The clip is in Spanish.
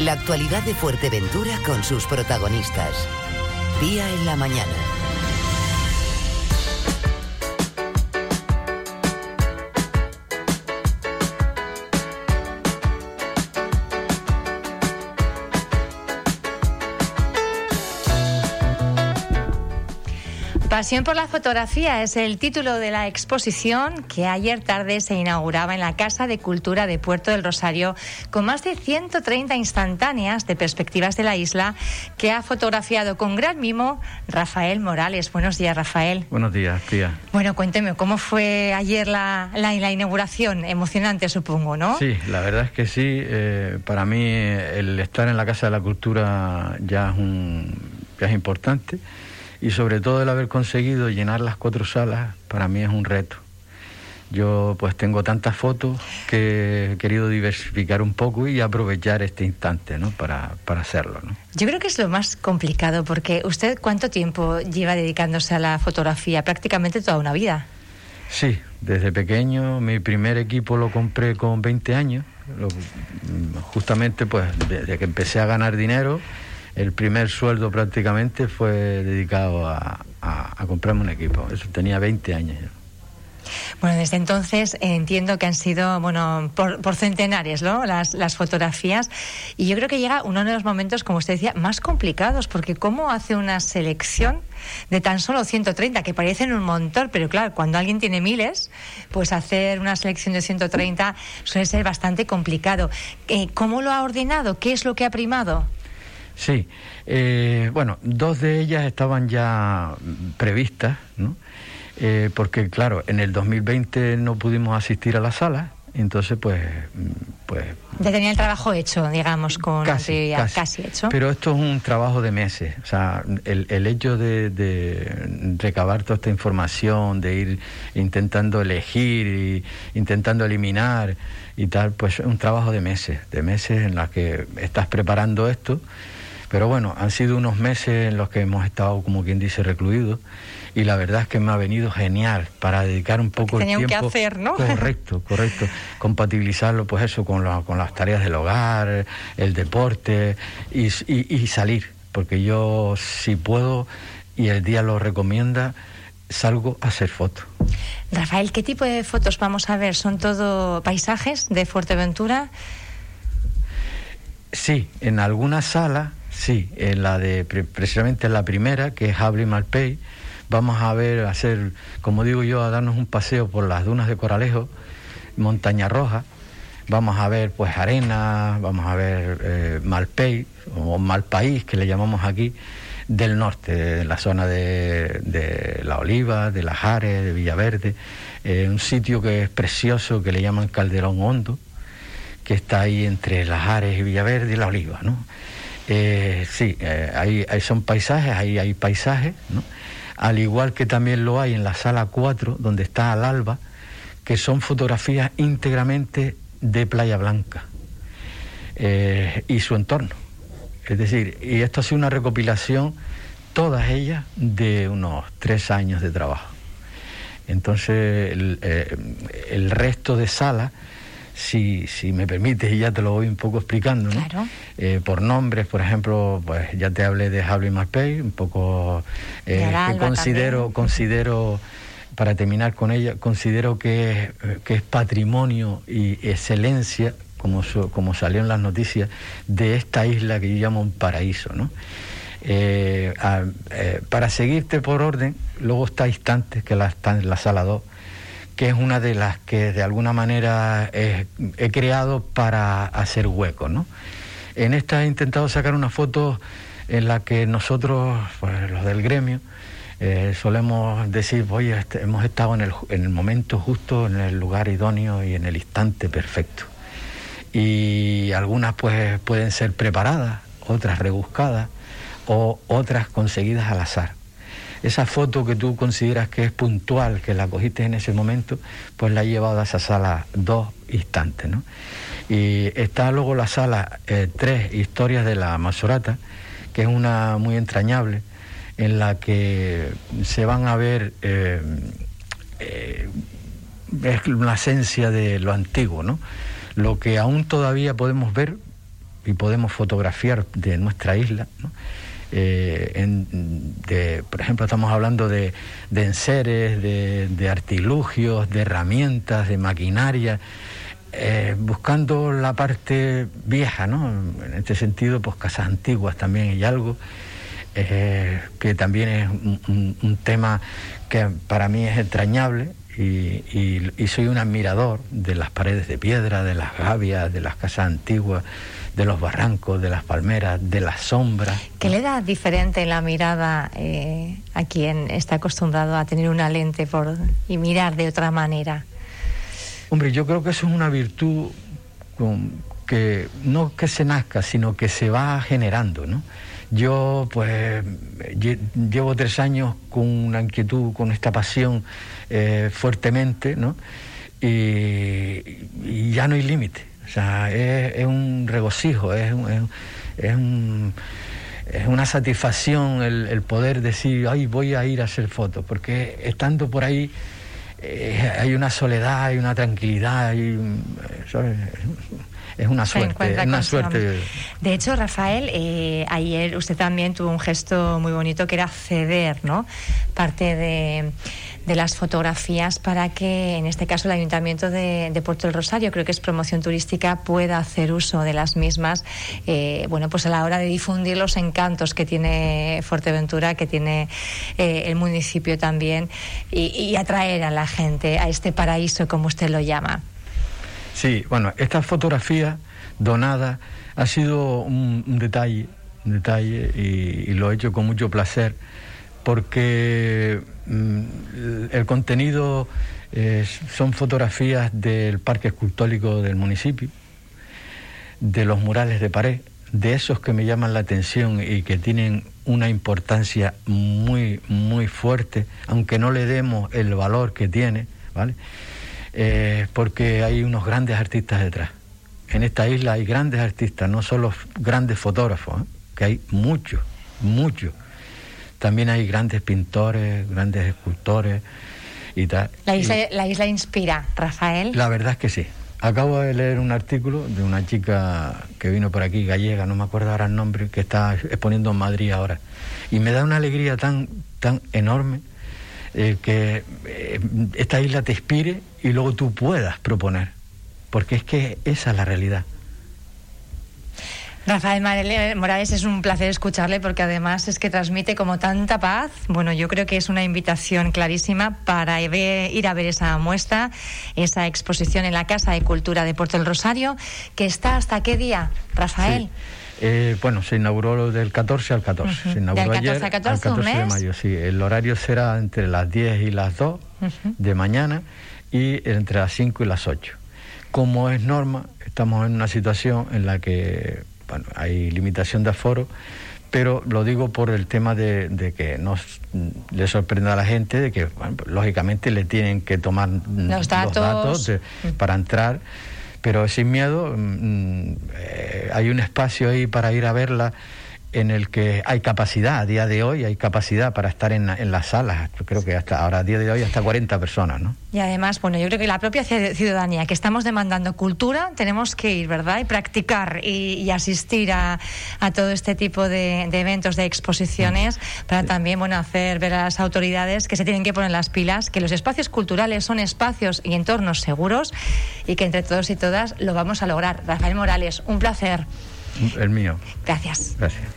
La actualidad de Fuerteventura con sus protagonistas. Día en la mañana. Pasión por la fotografía es el título de la exposición que ayer tarde se inauguraba en la Casa de Cultura de Puerto del Rosario con más de 130 instantáneas de perspectivas de la isla que ha fotografiado con gran mimo Rafael Morales. Buenos días, Rafael. Buenos días, tía. Bueno, cuénteme, ¿cómo fue ayer la, la, inauguración? Emocionante, supongo, ¿no? Sí, la verdad es que sí. Eh, para mí el estar en la Casa de la Cultura ya es, un, ya es importante y sobre todo el haber conseguido llenar las cuatro salas para mí es un reto. Yo pues tengo tantas fotos que he querido diversificar un poco y aprovechar este instante ¿no? para, para hacerlo. ¿no? Yo creo que es lo más complicado porque usted cuánto tiempo lleva dedicándose a la fotografía, prácticamente toda una vida. Sí, desde pequeño mi primer equipo lo compré con 20 años, justamente pues desde que empecé a ganar dinero el primer sueldo prácticamente fue dedicado a, comprarme un equipo. Eso tenía 20 años Bueno, desde entonces entiendo que han sido, bueno, por, por centenares, ¿no? Las, las, fotografías. Y yo creo que llega uno de los momentos, como usted decía, más complicados, porque ¿cómo hace una selección de tan solo 130, que parecen un montón, pero claro, cuando alguien tiene miles, pues hacer una selección de 130 suele ser bastante complicado. Eh, ¿Cómo lo ha ordenado? ¿Qué es lo que ha primado? Sí, eh, bueno, dos de ellas estaban ya previstas, ¿no? Eh, porque claro, en el 2020 no pudimos asistir a la sala, entonces pues... pues ya tenía el trabajo hecho, digamos, con casi, casi, hecho. Pero esto es un trabajo de meses, o sea, el, el hecho de, de, recabar toda esta información, de ir intentando elegir y intentando eliminar y tal, pues es un trabajo de meses, de meses en los que estás preparando esto pero bueno, han sido unos meses en los que hemos estado, como quien dice, recluidos y la verdad es que me ha venido genial para dedicar un poco el tiempo. que hacer, ¿no? Correcto, correcto. Compatibilizarlo, pues eso, con, con las tareas del hogar, el deporte y, y salir. Porque yo, si puedo y el día lo recomienda, salgo a hacer fotos. Rafael, ¿qué tipo de fotos vamos a ver? ¿Son todo paisajes de Fuerteventura? Sí, en algunas salas Sí, en la de precisamente en la primera, que es Hable Malpey, vamos a ver, a hacer, como digo yo, a darnos un paseo por las dunas de Coralejo, Montaña Roja, vamos a ver pues arena, vamos a ver eh, Malpey o Malpaís, que le llamamos aquí, del norte, de la zona de, La Oliva, de Las Ares, de Villaverde, eh, un sitio que es precioso, que le llaman Calderón Hondo, que está ahí entre Las Ares y Villaverde y La Oliva, ¿no? Eh, sí, eh, ahí, son paisajes, ahí hay paisajes, al igual que también lo hay en la sala 4, donde está al alba, que son fotografías íntegramente de Playa Blanca eh, y su entorno. Es decir, y esto ha sido una recopilación, todas ellas, de unos tres años de trabajo. Entonces, el resto de salas si, si me permites, y ya te lo voy un poco explicando, ¿no? Eh, por nombres, por ejemplo, pues ya te hablé de Javi Marpey, un poco eh, que considero, considero, para terminar con ella, considero que, que es patrimonio y excelencia, como, como salió en las noticias, de esta isla que yo llamo un paraíso, ¿no? Eh, para seguirte por orden, luego está Instantes, que la, está en la sala 2, que es una de las que de alguna manera he, creado para hacer hueco. ¿no? En esta he intentado sacar una foto en la que nosotros, pues, los del gremio, eh, solemos decir, oye, este, hemos estado en el, en el momento justo, en el lugar idóneo y en el instante perfecto. Y algunas pues pueden ser preparadas, otras rebuscadas o otras conseguidas al azar esa foto que tú consideras que es puntual, que la cogiste en ese momento, pues la he llevado a esa sala dos instantes, ¿no? Y está luego la sala eh, tres, historias de la Masorata, que es una muy entrañable, en la que se van a ver eh, eh, es esencia de lo antiguo, ¿no? Lo que aún todavía podemos ver y podemos fotografiar de nuestra isla. Eh, de, por ejemplo, estamos hablando de, enseres, de, artilugios, de herramientas, de maquinaria, eh, buscando la parte vieja, ¿no? En este sentido, pues casas antiguas también hay algo, eh, que también es un, tema que para mí es entrañable y, y, soy un admirador de las paredes de piedra, de las gavias, de las casas antiguas, de los barrancos, de las palmeras, de las sombras. ¿Qué le da diferente la mirada eh, a quien está acostumbrado a tener una lente por, y mirar de otra manera? Hombre, yo creo que eso es una virtud que no que se nazca, sino que se va generando, ¿no? Yo, pues, llevo tres años con una inquietud, con esta pasión eh, fuertemente, ¿no? Y, ya no hay límite. O sea, es, un regocijo, es, es, una satisfacción el, poder decir, ay, voy a ir a hacer fotos, porque estando por ahí eh, hay una soledad, hay una tranquilidad, y es una suerte, una suerte. De hecho, Rafael, eh, ayer usted también tuvo un gesto muy bonito que era ceder, ¿no? Parte de, las fotografías para que, en este caso, el Ayuntamiento de, Puerto del Rosario, creo que es promoción turística, pueda hacer uso de las mismas, eh, bueno, pues a la hora de difundir los encantos que tiene Fuerteventura, que tiene eh, el municipio también, y atraer a la gente a este paraíso, como usted lo llama. Sí, bueno, esta fotografía donada ha sido un, detalle, un detalle y, lo he hecho con mucho placer porque mm, el contenido son fotografías del parque escultórico del municipio, de los murales de pared, de esos que me llaman la atención y que tienen una importancia muy, muy fuerte, aunque no le demos el valor que tiene, ¿vale? Eh, porque hay unos grandes artistas detrás. En esta isla hay grandes artistas, no solo grandes fotógrafos, ¿eh? que hay muchos, muchos. También hay grandes pintores, grandes escultores y tal. La isla, la isla inspira, Rafael. La verdad es que sí. Acabo de leer un artículo de una chica que vino por aquí, gallega, no me acuerdo ahora el nombre, que está exponiendo en Madrid ahora. Y me da una alegría tan, tan enorme eh, que eh, esta isla te inspire y luego tú puedas proponer, porque es que esa es la realidad. Rafael Morales, es un placer escucharle porque además es que transmite como tanta paz. Bueno, yo creo que es una invitación clarísima para ir a ver esa muestra, esa exposición en la Casa de Cultura de Puerto del Rosario, que está hasta qué día, Rafael. Eh, bueno, se inauguró del 14 al 14. Se inauguró ayer al 14 de mayo, sí. El horario será entre las 10 y las 2 de mañana y entre las 5 y las 8. Como es norma, estamos en una situación en la que bueno, hay limitación de aforo, pero lo digo por el tema de, que no le sorprenda a la gente, de que lógicamente le tienen que tomar los datos, para entrar pero sin miedo, mm, eh, hay un espacio ahí para ir a verla en el que hay capacidad, a día de hoy hay capacidad para estar en, en las salas. Creo que hasta ahora, a día de hoy, hasta 40 personas, ¿no? Y además, bueno, yo creo que la propia ciudadanía que estamos demandando cultura, tenemos que ir, ¿verdad? Y practicar y, asistir a, a, todo este tipo de, eventos, de exposiciones, para también, bueno, hacer ver a las autoridades que se tienen que poner las pilas, que los espacios culturales son espacios y entornos seguros y que entre todos y todas lo vamos a lograr. Rafael Morales, un placer. El mío. Gracias. Gracias.